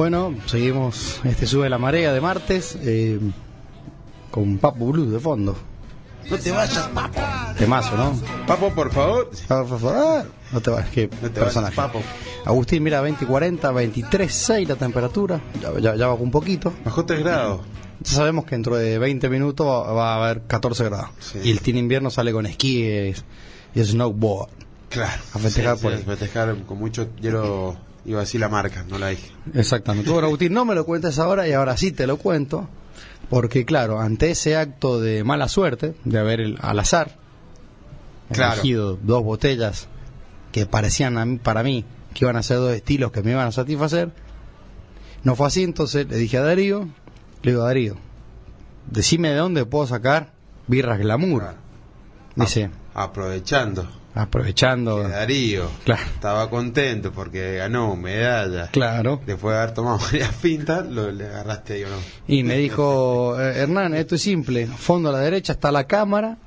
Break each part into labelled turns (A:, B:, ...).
A: Bueno, seguimos este Sube la Marea de martes eh, con Papo Blues de fondo.
B: No te vayas, papo.
A: Temazo, ¿no?
B: Papo, por favor.
A: Ah, No te vayas, qué
B: No te
A: personaje.
B: vayas, papo.
A: Agustín, mira, 20 y 40, 23.6 la temperatura. Ya, ya, ya bajó un poquito.
B: Bajó 3 grados.
A: Ya sabemos que dentro de 20 minutos va, va a haber 14 grados.
B: Sí.
A: Y el team invierno sale con esquíes y snowboard.
B: Claro.
A: A festejar
B: Sí,
A: por
B: sí,
A: ahí.
B: a festejar con mucho hielo. Iba a decir la marca, no la dije.
A: Exactamente. Bueno, Agustín, no me lo cuentes ahora y ahora sí te lo cuento. Porque, claro, ante ese acto de mala suerte, de haber el- al azar
B: Claro.
A: elegido dos botellas que parecían a mí- para mí que iban a ser dos estilos que me iban a satisfacer, no fue así. Entonces le dije a Darío, le digo, Darío, decime de dónde puedo sacar birras glamour.
B: Claro.
A: Dice,
B: Aprovechando
A: aprovechando.
B: que Darío
A: Claro.
B: estaba contento porque ganó medalla.
A: Claro.
B: Después de haber tomado varias pintas, lo, le agarraste ahí o no.
A: Y me dijo, "Eh, Hernán, esto es simple. Fondo a la derecha está la cámara.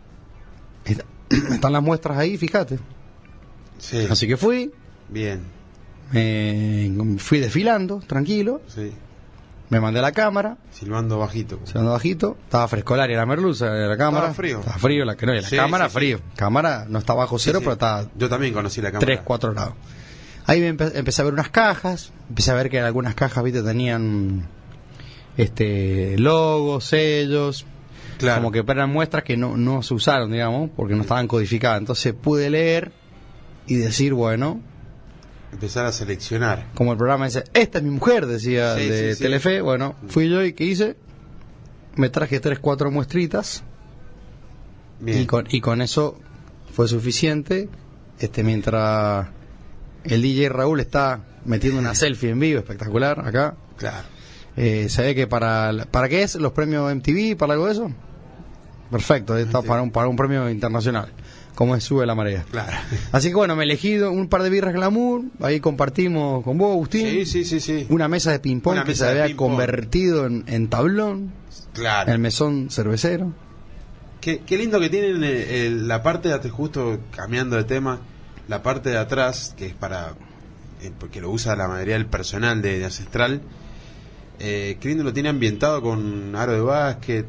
A: Está- están las muestras ahí, fíjate.
B: Sí,
A: Así que fui,
B: bien.
A: me fui desfilando, tranquilo.
B: Sí,
A: Me mandé a la cámara,
B: silbando bajito.
A: se andó bajito. Estaba frescolar la merluza de la cámara.
B: Estaba frío.
A: Estaba frío, la, que no, y la
B: Sí,
A: cámara
B: sí,
A: frío. Cámara no está bajo cero, pero está
B: Yo también conocí la cámara.
A: 3, 4 grados. Ahí me empe- empecé a ver unas cajas, empecé a ver que algunas cajas, viste, tenían este logos, sellos,
B: Claro.
A: como que eran muestras que no, no se usaron, digamos, porque no estaban codificadas. Entonces pude leer y decir, bueno,
B: Empezar a seleccionar.
A: como el programa dice, esta es mi mujer, decía
B: Sí,
A: de
B: sí, sí.
A: Telefe, bueno, fui yo y ¿qué hice? Me traje tres, cuatro muestritas
B: Bien.
A: y con, y con eso fue suficiente. Este mientras el DJ Raúl está metiendo una selfie en vivo espectacular acá.
B: Claro.
A: Eh, se ve que para para qué es los premios MTV, para algo de eso. Perfecto, está para un para un premio internacional, como es sube la marea.
B: Claro.
A: Así que bueno, me elegí un par de birras glamour, ahí compartimos con vos, Agustín.
B: Sí, sí, sí, sí.
A: Una mesa de ping pong
B: Una
A: que se había
B: ping-pong.
A: convertido en, en tablón,
B: Claro.
A: el mesón cervecero.
B: Qué, qué lindo que tienen eh, el- la parte de atrás, justo cambiando de tema, la parte de atrás, que es para. eh, porque lo usa la mayoría del personal de, de Ancestral. Eh, qué lindo lo tiene ambientado con aro de básquet,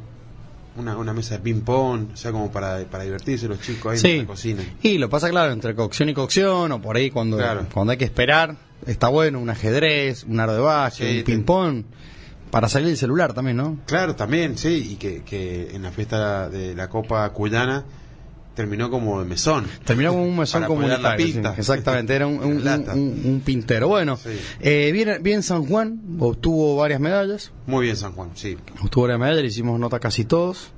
B: una, una mesa de ping-pong, o sea, como para, para divertirse los chicos ahí en la cocina.
A: Y lo pasa claro, entre cocción y cocción, o por ahí cuando,
B: Claro.
A: cuando hay que esperar, está bueno, un ajedrez, un aro de
B: Sí,
A: un ping-pong, para salir el celular también, ¿no?
B: Claro, también, sí, y que, que en la fiesta de la Copa Cuyana terminó como de mesón.
A: Terminó como un mesón comunitario. sí, exactamente, era un, un- pintero. Bueno,
B: Sí.
A: eh, bien, bien San Juan, obtuvo varias medallas,
B: Muy bien, San Juan, sí.
A: obtuvo varias medallas, hicimos nota casi todos.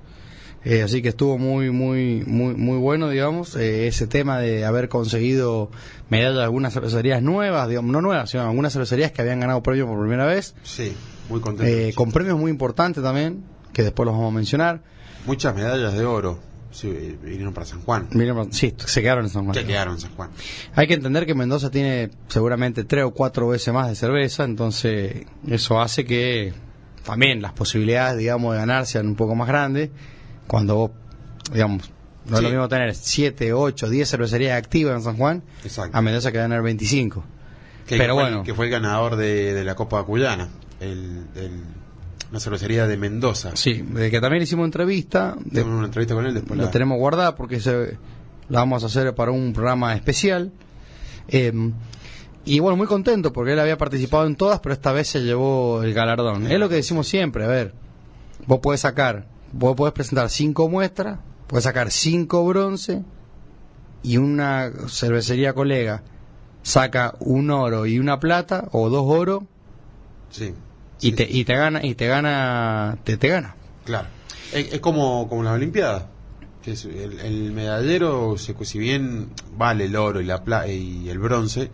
A: Eh, así que estuvo muy, muy, muy, muy bueno, digamos, eh, ese tema de haber conseguido medallas de algunas cervecerías nuevas, digamos, no nuevas, sino algunas cervecerías que habían ganado premios por primera vez,
B: Sí, muy contento.
A: eh, con premios muy importantes también, que después los vamos a mencionar.
B: Muchas medallas de oro sí, vinieron para San Juan.
A: Sí, se quedaron en San Juan.
B: Que quedaron en San Juan.
A: Hay que entender que Mendoza tiene seguramente tres o cuatro veces más de cerveza, entonces eso hace que también las posibilidades, digamos, de ganar sean un poco más grandes. Cuando vos, digamos, no es lo mismo tener 7, 8, 10 cervecerías activas en San Juan,
B: Exacto.
A: a Mendoza que tener 25.
B: Que,
A: Pero
B: fue,
A: bueno.
B: que fue el ganador de, de la Copa Cuyana. El, el- una cervecería de Mendoza.
A: Sí, de que también hicimos entrevista, de-
B: una entrevista con él después.
A: la
B: la-
A: tenemos guardada porque se, la vamos a hacer para un programa especial. Eh, y bueno, muy contento porque él había participado en todas, pero esta vez se llevó el galardón. Es lo que decimos siempre, a ver, vos podés sacar, vos podés presentar cinco muestras, podés sacar cinco bronce y una cervecería colega saca un oro y una plata o dos oro
B: Sí.
A: Y
B: Sí,
A: te y te gana y te gana te, te gana.
B: Claro. Es, es como, como la Olimpiada. Que es el, el medallero, se- si bien vale el oro y, la pla- y el bronce,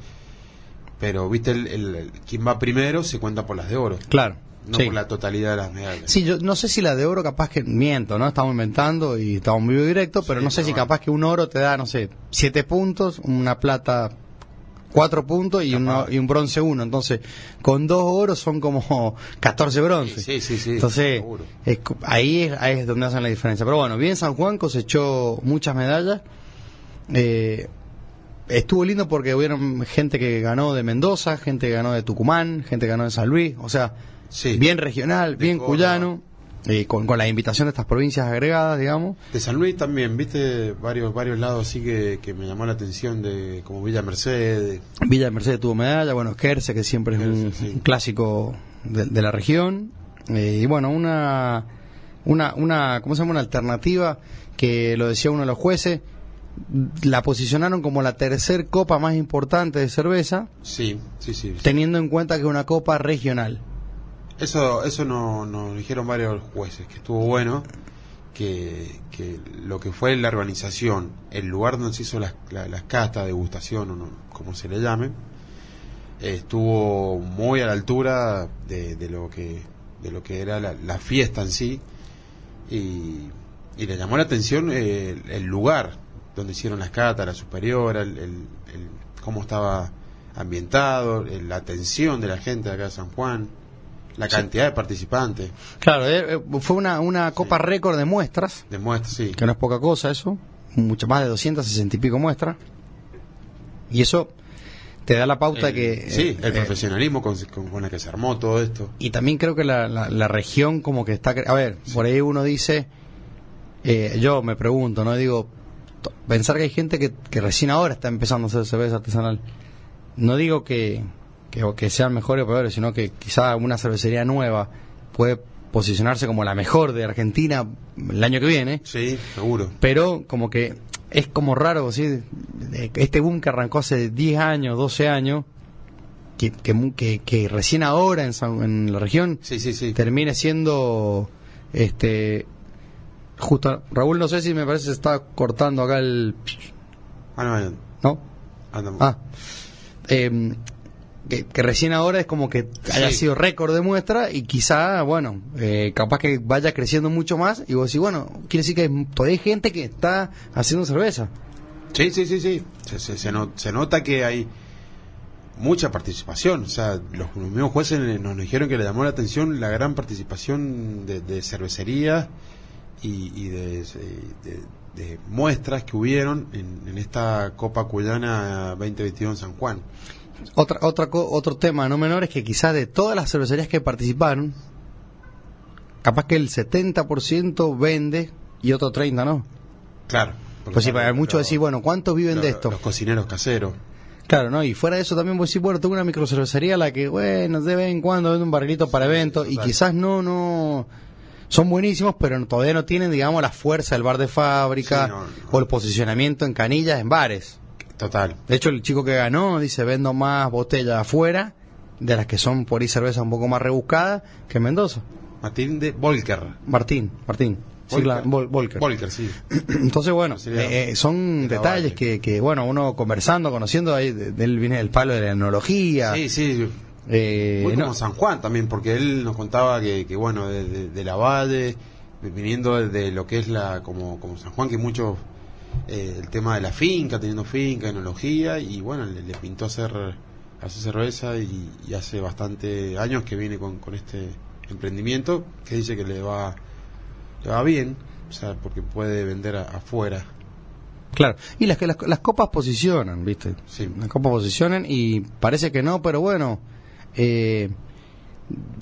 B: pero viste, el, el- quien va primero se cuenta por las de oro,
A: Claro.
B: no
A: sí.
B: por la totalidad de las medallas.
A: Sí, yo no sé si la de oro capaz que miento, ¿no? Estamos inventando y estamos vivo directo, pero
B: Sí,
A: no sé si
B: bueno.
A: capaz que un oro te da, no sé, siete puntos, una plata cuatro puntos y, uno, y un bronce uno. Entonces, con dos oros son como 14 bronces.
B: Sí, sí, sí.
A: Entonces,
B: seguro.
A: es ahí, es, ahí es donde hacen la diferencia. Pero bueno, bien San Juan cosechó muchas medallas. Eh, estuvo lindo porque hubieron gente que ganó de Mendoza, gente que ganó de Tucumán, gente que ganó de San Luis, o sea,
B: Sí.
A: bien regional,
B: De
A: bien
B: Córdoba.
A: cuyano, eh, con, con la invitación de estas provincias agregadas, digamos.
B: De San Luis también, viste varios varios lados así que, que me llamó la atención, de como Villa Mercedes.
A: Villa de Mercedes tuvo medalla, bueno, Querce, que siempre es un,
B: Querce, sí.
A: un clásico de, de la región. Eh, y bueno, una, una, una, ¿cómo se llama? Una alternativa que lo decía uno de los jueces, la posicionaron como la tercer copa más importante de cerveza,
B: Sí, sí, sí.
A: teniendo en cuenta que es una copa regional.
B: Eso eso no- nos dijeron varios jueces, que estuvo bueno, que, que lo que fue la organización, el lugar donde se hizo las, la- las castas, degustación, o no, como se le llame, eh, estuvo muy a la altura de, lo que de lo que era la, la fiesta en sí y, y le llamó la atención eh, el, lugar donde hicieron las catas, la superiora, el, el- el- cómo estaba ambientado, el- la atención de la gente de acá de San Juan, la
A: Sí.
B: cantidad de participantes,
A: Claro, eh, eh, fue una, una copa récord de muestras,
B: demuestra, sí,
A: que no es poca cosa eso, mucho más de 260 y pico muestras. Y eso te da la pauta
B: el,
A: que...
B: sí, el
A: eh,
B: profesionalismo con, con, el que se armó todo esto.
A: Y también creo que la, la, la región como que está... A ver, por ahí uno dice, eh, yo me pregunto, ¿no? Digo, pensar que hay gente que, que recién ahora está empezando a hacer cerveza artesanal. No digo que, que, que sean mejores o peores, sino que quizá una cervecería nueva puede posicionarse como la mejor de Argentina el año que viene,
B: Sí, seguro.
A: pero como que es como raro, ¿sí? Eh, este boom que arrancó hace 10 años, 12 años, que, que, que, recién ahora en, San- en la región
B: Sí, sí, sí.
A: termine siendo este justo Raúl no sé si me parece se está cortando acá el
B: Ah, no,
A: no
B: andamos.
A: ah Em, que, que recién ahora es como que haya
B: Sí.
A: sido récord de muestra y quizá bueno eh, capaz que vaya creciendo mucho más y vos decís bueno quiere decir que hay- todavía hay gente que está haciendo cerveza
B: Sí, sí, sí, sí. Se, se, se se nota que hay mucha participación. O sea, los, los mismos jueces nos dijeron que le llamó la atención la gran participación de, de cervecerías y, y de, de- de muestras que hubieron en, en esta Copa Cuyana 2022 en San Juan.
A: Otra, otra, otro tema no menor es que quizás de todas las cervecerías que participaron, capaz que el 70% vende y otro 30% no.
B: Claro.
A: Pues sí, para muchos decir, bueno, ¿cuántos viven
B: los-
A: de esto?
B: Los cocineros caseros.
A: Claro, ¿no? Y fuera de eso también vos decís, bueno, tengo una microcervecería a la que, bueno, de vez en cuando vende un barrilito para
B: Sí,
A: eventos y quizás no, no... Son buenísimos, pero todavía no tienen, digamos, la fuerza del bar de fábrica
B: Sí, no, no.
A: o el posicionamiento en canillas en bares.
B: Total.
A: De hecho, el chico que ganó dice, vendo más botellas afuera de las que son por ahí cervezas un poco más rebuscadas que en Mendoza.
B: Martín de Volker.
A: Martín, Martín. Sí,
B: Volker.
A: Vol- Volker.
B: Volker, sí.
A: Entonces, bueno, eh, eh, son detalles que, que, bueno, uno conversando, conociendo, ahí él viene el palo de la enología.
B: Sí, sí.
A: eh,
B: Muy
A: no,
B: como San Juan también, porque él nos contaba que, que bueno, de, de- de la Valle, viniendo de, lo que es la como, como San Juan, que mucho eh, el tema de la finca, teniendo finca, enología, y bueno, le, le pintó hacer, hacer cerveza y, y hace bastante años que viene con, con este emprendimiento, que dice que le va, le va bien, o sea, porque puede vender a- afuera.
A: Claro. Y las que las, las copas posicionan, ¿viste?
B: Sí.
A: Las copas posicionan y parece que no, pero bueno, eh,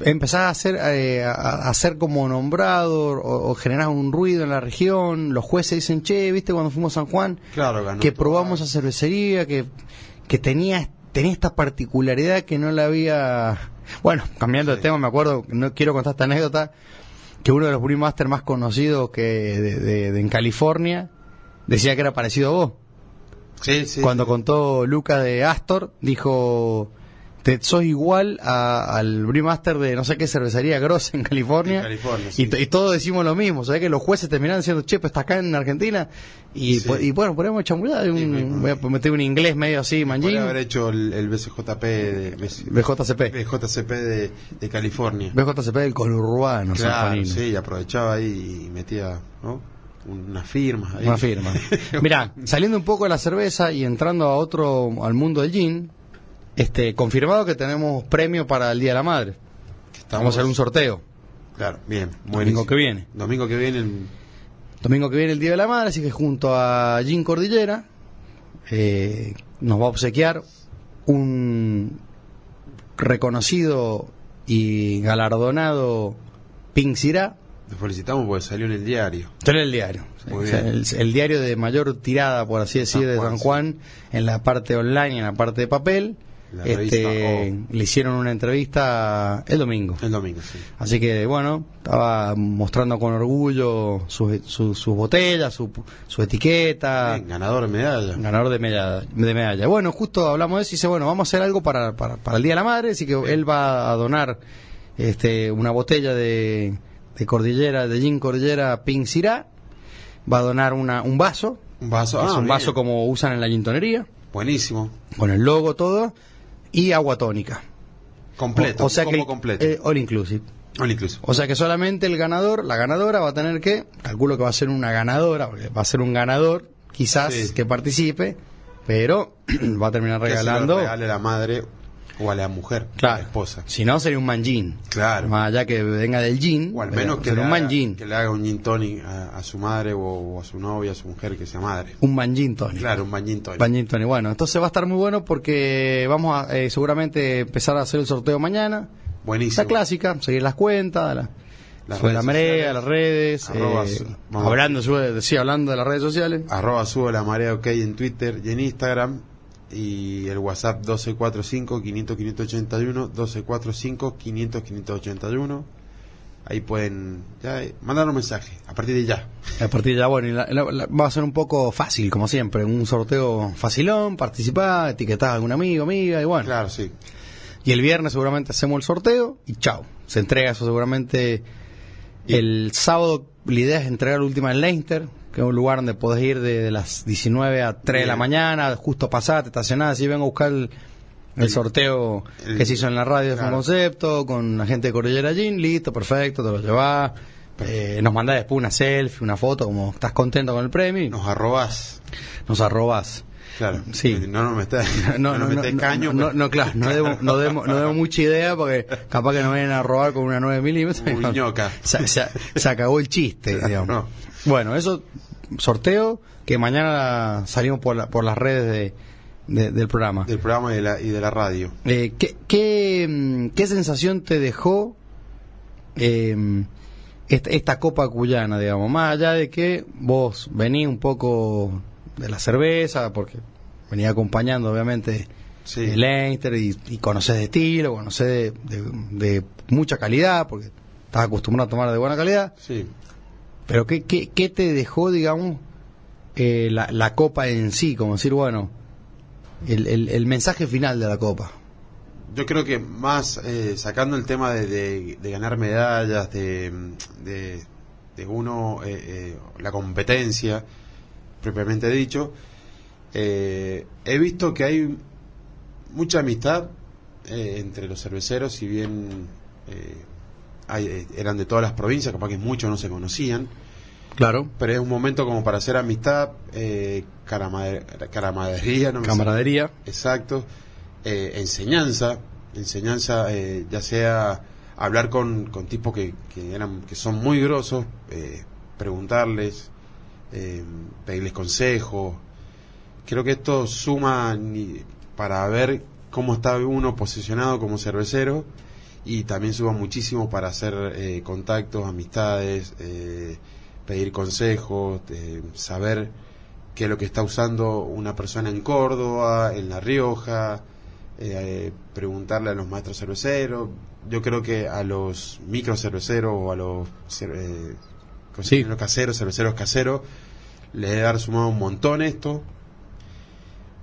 A: empezás a hacer, eh, a, a hacer como nombrado o, o generás un ruido en la región. Los jueces dicen, che, ¿viste cuando fuimos a San Juan?
B: Claro, ganó
A: que probamos esa cervecería, que, que tenía, tenía esta particularidad que no la había... Bueno, cambiando de tema, me acuerdo, no quiero contar esta anécdota, que uno de los brewmaster más conocidos que de, de- de- en California decía que era parecido a vos.
B: Sí, sí.
A: Cuando contó Luca de Astor, dijo, te sos igual a- al brewmaster de no sé qué cervecería grossa en California.
B: En California,
A: y,
B: sí.
A: y todos decimos lo mismo, ¿sabes? Que los jueces terminaron diciendo, che, pues está acá en Argentina. Y,
B: Sí.
A: po- y bueno, podemos chamullar. un-
B: Sí,
A: voy a meter un inglés medio así,
B: Podría
A: manjín.
B: haber hecho el, el BCJP de,
A: BJCP.
B: BJCP de, de California.
A: BJCP del conurbano,
B: Claro, sí, aprovechaba ahí y metía ¿no? unas firmas. Ahí.
A: Una firma. Mira, saliendo un poco de la cerveza y entrando a otro, al mundo del gin, este, confirmado que tenemos premio para el Día de la Madre.
B: Estamos-
A: Vamos a hacer un sorteo.
B: Claro, bien.
A: Domingo
B: buenísimo.
A: que viene.
B: Domingo que viene. el-
A: Domingo que viene el Día de la Madre, así que junto a Gin Cordillera eh, nos va a obsequiar un reconocido y galardonado Pink Sirá.
B: Te felicitamos porque salió en el diario.
A: Salió en el diario.
B: Muy bien.
A: el, el diario de mayor tirada, por así decir,
B: San
A: de
B: Juan,
A: San
B: sí.
A: Juan, en la parte online y en la parte de papel.
B: La
A: Este,
B: revista
A: le hicieron una entrevista el domingo.
B: El domingo, sí.
A: Así que bueno, estaba mostrando con orgullo sus su, sus botellas, su, su etiqueta,
B: Bien, ganador de medalla.
A: ganador de medalla, de medalla. Bueno, justo hablamos de eso y dice, bueno, vamos a hacer algo para, para, para el Día de la Madre, así que él va a donar este, una botella de, de cordillera, de gin cordillera Pink Sirá, va a donar una, un vaso,
B: Un vaso.
A: es
B: ah,
A: un
B: bien.
A: vaso como usan en la gintonería,
B: Buenísimo.
A: con el logo todo, y agua tónica.
B: Completo.
A: O, o sea que
B: completo.
A: eh, all inclusive.
B: All inclusive.
A: O sea que solamente el ganador, la ganadora va a tener que, calculo que va a ser una ganadora, va a ser un ganador, quizás
B: Sí.
A: que participe, pero va a terminar
B: Que se lo
A: regalando.
B: regale la madre o a la mujer, a la esposa.
A: si no sería un manjín.
B: Claro.
A: Más allá que venga del gin,
B: O al menos que le,
A: un
B: haga,
A: manjín.
B: que le haga un gin tonic a, a su madre o, o a su novia, a su mujer que sea madre.
A: Un manjín Tony.
B: Claro, un gin tonic.
A: Manjín Tony. Bueno, entonces va a estar muy bueno porque vamos a eh, seguramente empezar a hacer el sorteo mañana.
B: Buenísimo.
A: La clásica, seguir las cuentas, la,
B: Las
A: la marea, las redes,
B: Arroba
A: eh, hablando, sube- sí, hablando de las redes sociales.
B: Arroba sube la marea ok en Twitter y en Instagram. Y el WhatsApp 1245-500-581, 1245-500-581. Ahí pueden ya, eh, mandar un mensaje a partir de ya.
A: A partir de ya, bueno, y la- la- la- va a ser un poco fácil, como siempre, un sorteo facilón, participar, etiquetar a algún amigo, amiga, y bueno.
B: Claro, sí.
A: Y el viernes seguramente hacemos el sorteo y chao. Se entrega eso seguramente el sábado. La idea es entregar la última en Leinster, que es un lugar donde podés ir de, de las 19 a 3 de la mañana, justo pasar, te estacionás, así vengo a buscar el, el
B: El-
A: sorteo
B: el-
A: que se hizo en la radio de
B: claro.
A: Concepto, con la gente de Cordillera Gin, listo, perfecto, te lo llevás. Eh, nos mandás después una selfie, una foto, como estás contento con el premio,
B: Nos arrobas.
A: nos arrobás.
B: Claro.
A: Sí.
B: No, no me está.
A: No,
B: no,
A: no,
B: caño.
A: no, no, claro, no demos, no, demos, no demos mucha idea porque capaz que nos vienen a robar con una 9 milímetros.
B: Un ñoca.
A: Se, se- se acabó el chiste, digamos.
B: No.
A: Bueno, eso, sorteo, que mañana salimos por, la- por las redes de, de- del programa.
B: Del programa y de la, y de la radio.
A: Eh, ¿qué, qué, mm, qué sensación te dejó eh, esta, esta Copa Cuyana, digamos? Más allá de que vos venís un poco de la cerveza, porque venía acompañando, obviamente,
B: Sí.
A: el Leinster y, y conocés de estilo, conocés de, de- de mucha calidad, porque estás acostumbrado a tomar de buena calidad.
B: Sí.
A: Pero ¿qué, qué, qué te dejó, digamos, eh, la, la Copa en sí? Como decir, bueno, el, el, mensaje final de la Copa.
B: Yo creo que más eh, sacando el tema de, de- ganar medallas, de, de, uno, eh, eh, la competencia, propiamente dicho, eh, he visto que hay mucha amistad entre los cerveceros, si bien eran de todas las provincias, capaz que muchos no se conocían,
A: Claro.
B: pero es un momento como para hacer amistad, eh, caramade- caramadería, no.
A: Camaradería.
B: Exacto. Eh, enseñanza, enseñanza, eh, ya sea hablar con, con tipos que, que eran que son muy grosos, eh, preguntarles, eh, pedirles consejos. Creo que esto suma ni- para ver cómo está uno posicionado como cervecero y también suma muchísimo para hacer eh, contactos, amistades, eh, pedir consejos, saber qué es lo que está usando una persona en Córdoba, en La Rioja, eh, preguntarle a los maestros cerveceros. Yo creo que a los micro cerveceros o a los eh, cocineros caseros, cerveceros caseros, les debe haber sumado un montón esto.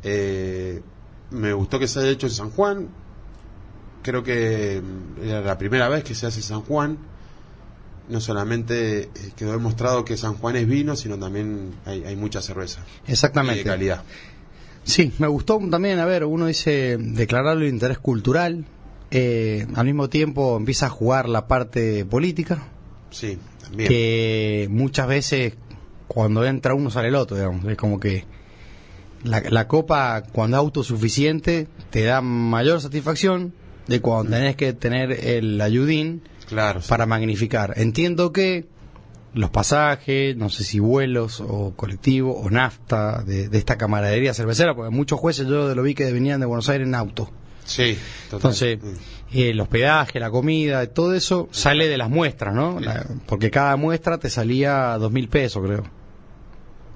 B: Eh, me gustó que se haya hecho en San Juan. Creo que era la primera vez que se hace en San Juan. No solamente eh, quedó demostrado que San Juan es vino, sino también hay, hay mucha cerveza. Y
A: Exactamente.
B: de calidad.
A: Sí, me gustó también, a ver, uno dice declarar el interés cultural, eh, al mismo tiempo empieza a jugar la parte política,
B: Sí, también.
A: que muchas veces cuando entra uno sale el otro, digamos, es como que la, la copa cuando es autosuficiente te da mayor satisfacción de cuando tenés que tener el ayudín
B: Claro. sí.
A: para magnificar. Entiendo que los pasajes, no sé si vuelos o colectivo o nafta de, de esta camaradería cervecera, porque muchos jueces yo lo vi que venían de Buenos Aires en auto.
B: Sí, total.
A: Entonces,
B: Mm.
A: eh, el hospedaje, la comida, todo eso sale de las muestras, ¿no? La- porque cada muestra te salía dos mil pesos, creo.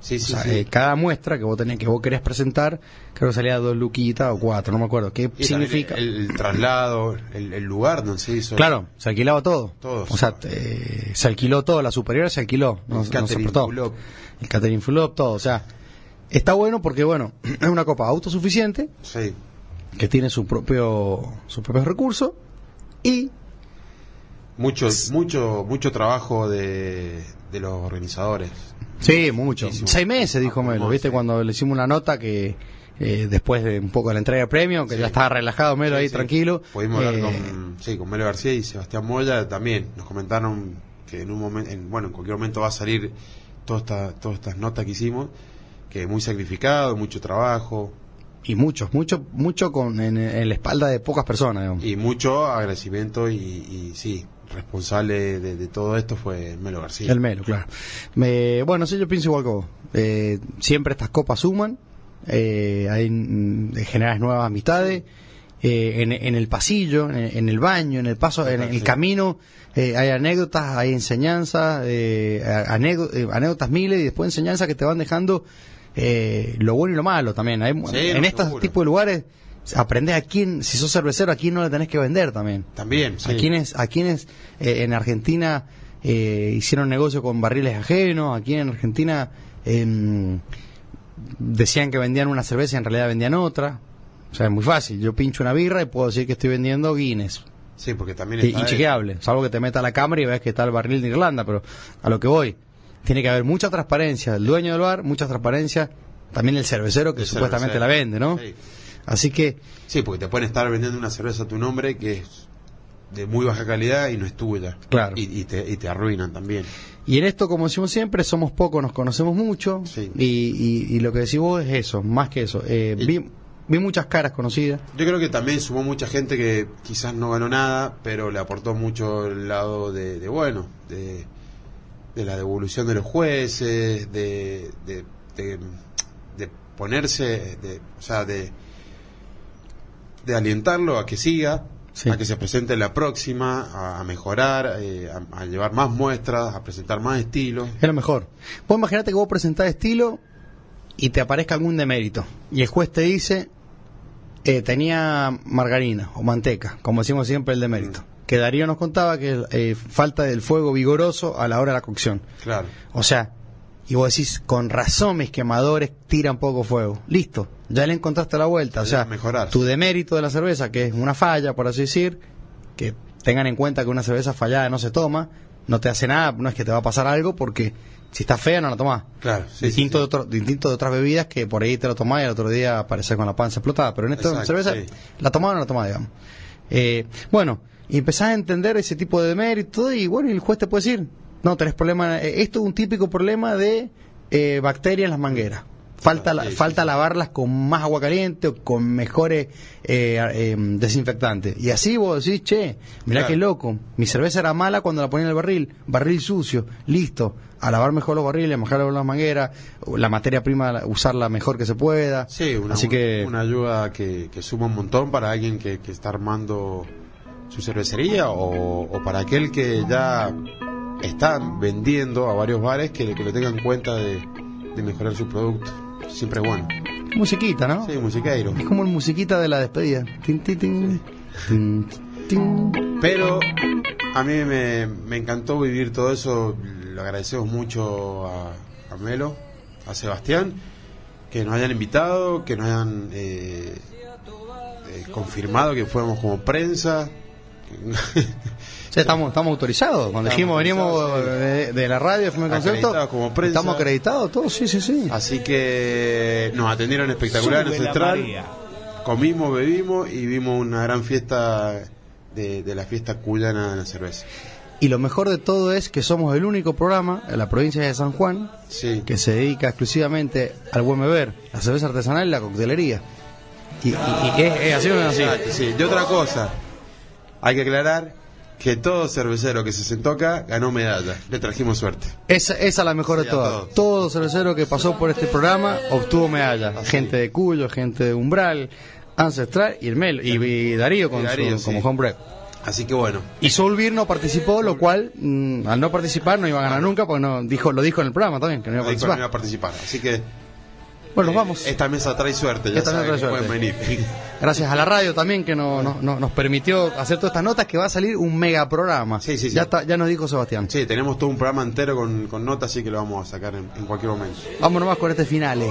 B: Sí,
A: O
B: sí,
A: sea,
B: sí.
A: eh, cada muestra que vos tenés, que vos querés presentar, creo que salía dos luquitas o cuatro, no me acuerdo. ¿Qué
B: Y
A: significa?
B: El, el traslado, el, el lugar donde se hizo.
A: Claro, se alquilaba todo.
B: Todo.
A: O sea, eh, se alquiló todo, la superior se alquiló, no, no
B: El
A: se
B: catering.
A: El catering todo. O sea, está bueno porque, bueno, es una copa autosuficiente,
B: Sí.
A: que tiene su propio, sus propios recursos y
B: Mucho, mucho, mucho trabajo de, de los organizadores.
A: Sí, mucho.
B: Muchísimo.
A: Seis meses, dijo
B: Ah,
A: Melo. ¿Viste?
B: sí.
A: Cuando le hicimos una nota que eh, después de un poco de la entrega de premio, que
B: Sí.
A: ya estaba relajado Melo
B: Sí,
A: ahí tranquilo.
B: Pudimos hablar
A: eh,
B: con, sí, con Melo García y Sebastián Moya también. Nos comentaron que en un momento, en, bueno, en cualquier momento va a salir toda esta, todas estas notas que hicimos, que muy sacrificado, mucho trabajo
A: Y muchos, mucho, mucho con, en, en la espalda de pocas personas, digamos.
B: y mucho agradecimiento y, y sí, responsable de, de todo esto fue Melo García.
A: El Melo, claro. Me- bueno, sí, yo pienso igual que vos. Eh, siempre estas copas suman, eh, hay, mm, generas nuevas amistades. eh, en, en el pasillo, en, en el baño, en el paso, en, el
B: Sí.
A: camino, eh, hay anécdotas, hay enseñanzas, eh, eh, anécdotas miles y después enseñanzas que te van dejando eh, lo bueno y lo malo también. Hay-
B: Sí,
A: en
B: no,
A: estos
B: seguro.
A: tipos de lugares aprendes a quién, si sos cervecero, a quién no le tenés que vender también.
B: También, sí.
A: A quienes, a quienes eh, en Argentina eh, hicieron negocio con barriles ajenos, aquí en Argentina em, decían que vendían una cerveza y en realidad vendían otra. O sea, es muy fácil. Yo pincho una birra y puedo decir que estoy vendiendo Guinness.
B: Sí, porque también está
A: Inchequeable. Salvo que te meta a la cámara y ves que está el barril de Irlanda, pero a lo que voy. Tiene que haber mucha transparencia del dueño del bar, mucha transparencia también el cervecero que
B: el
A: supuestamente
B: cervecero.
A: la vende, ¿no?
B: Sí.
A: Así que
B: Sí, porque te pueden estar vendiendo una cerveza a tu nombre que es de muy baja calidad y no es tuya.
A: Claro.
B: Y, y te, y te arruinan también.
A: Y en esto, como decimos siempre, somos pocos, nos conocemos mucho.
B: Sí.
A: Y, y- y lo que decís vos es eso, más que eso. Eh, vi, vi muchas caras conocidas.
B: Yo creo que también sumó mucha gente que quizás no ganó nada, pero le aportó mucho el lado de, de, bueno, de, de la devolución de los jueces, de, de, de, de ponerse, de, o sea, de, de alientarlo a que siga,
A: Sí.
B: a que se presente en la próxima, a, a mejorar, eh, a, a llevar más muestras, a presentar más estilos.
A: Es lo mejor. Vos imaginate que vos presentás estilo y te aparezca algún demérito. Y el juez te dice, eh, tenía margarina o manteca, como decimos siempre el demérito. Que Darío nos contaba que eh, falta del fuego vigoroso a la hora de la cocción.
B: Claro.
A: O sea, y vos decís, con razón mis quemadores tiran poco fuego. Listo, ya le encontraste la vuelta. O sea,
B: mejorar.
A: tu demérito de la cerveza, que es una falla, por así decir, que tengan en cuenta que una cerveza fallada no se toma, no te hace nada, no es que te va a pasar algo, porque si está fea no la tomás.
B: Claro, sí,
A: distinto,
B: sí,
A: De otro- distinto de otras bebidas que por ahí te lo tomás y al otro día apareces con la panza explotada. Pero en esta
B: Exacto,
A: cerveza, la tomás o no la tomás, digamos. Eh, bueno, y empezás a entender ese tipo de demérito y bueno, y el juez te puede decir, no, tenés problema, eh, esto es un típico problema de eh, bacterias en las mangueras. Falta, la- falta lavarlas con más agua caliente o con mejores eh, eh, desinfectantes. Y así vos decís, che, mirá
B: Claro.
A: qué loco, mi cerveza era mala cuando la ponía en el barril, barril sucio, listo, a lavar mejor los barriles, mejorar las mangueras, la materia prima, la- usarla mejor que se pueda.
B: Sí, una,
A: Así que,
B: una ayuda que, que suma un montón para alguien que, que está armando su cervecería o, o para aquel que ya está vendiendo a varios bares que, que lo tengan en cuenta de, de mejorar su producto. Siempre bueno.
A: musiquita, ¿no?
B: Sí, musiqueiro.
A: Es como el musiquita de la despedida. Tin, tin, tin. Tin, tin.
B: Pero a mí me, me encantó vivir todo eso. Lo agradecemos mucho a, a Melo, a Sebastián, que nos hayan invitado, que nos hayan eh, eh, confirmado que fuéramos como prensa.
A: Sí, estamos, estamos autorizados. Cuando
B: Estamos
A: dijimos venimos de, de la radio, de Fume Concepto,
B: Acreditados como prensa.
A: estamos acreditados todos, sí, sí, sí.
B: Así que nos atendieron espectacular en Central. Comimos, bebimos y vimos una gran fiesta de, de la fiesta cuyana de la cerveza.
A: Y lo mejor de todo es que somos el único programa en la provincia de San Juan
B: Sí.
A: que se dedica exclusivamente al buen beber, la cerveza artesanal y la coctelería. Y, y- y es, es así o no es así.
B: Exacto, sí. Y otra cosa, hay que aclarar que todo cervecero que se sentó acá ganó medalla. Le trajimos suerte.
A: Esa, esa es la mejor
B: Sí,
A: de todas. Todo cervecero que pasó por este programa obtuvo medalla.
B: Así.
A: Gente de Cuyo, gente de Umbral, Ancestral y Hermelo. Y, y Darío, con
B: Y Darío,
A: su-
B: sí.
A: como homebrew.
B: Así que bueno,
A: Y Solvir no participó, lo cual, mm, al no participar, no iba a ganar nunca, porque no, dijo, lo dijo en el programa también, que no iba a participar.
B: no iba a participar. Así que
A: Bueno,
B: eh,
A: nos vamos.
B: Esta mesa trae suerte, ya
A: Esta
B: saben
A: mesa
B: que
A: trae
B: pueden
A: suerte.
B: venir.
A: Gracias a la radio también que no, no- no- nos permitió hacer todas estas notas, que va a salir un mega programa.
B: Sí, sí, sí.
A: Ya, está- ya nos dijo Sebastián.
B: Sí, tenemos todo un programa entero con, con notas, así que lo vamos a sacar en, en cualquier momento.
A: Vámonos más con este finale.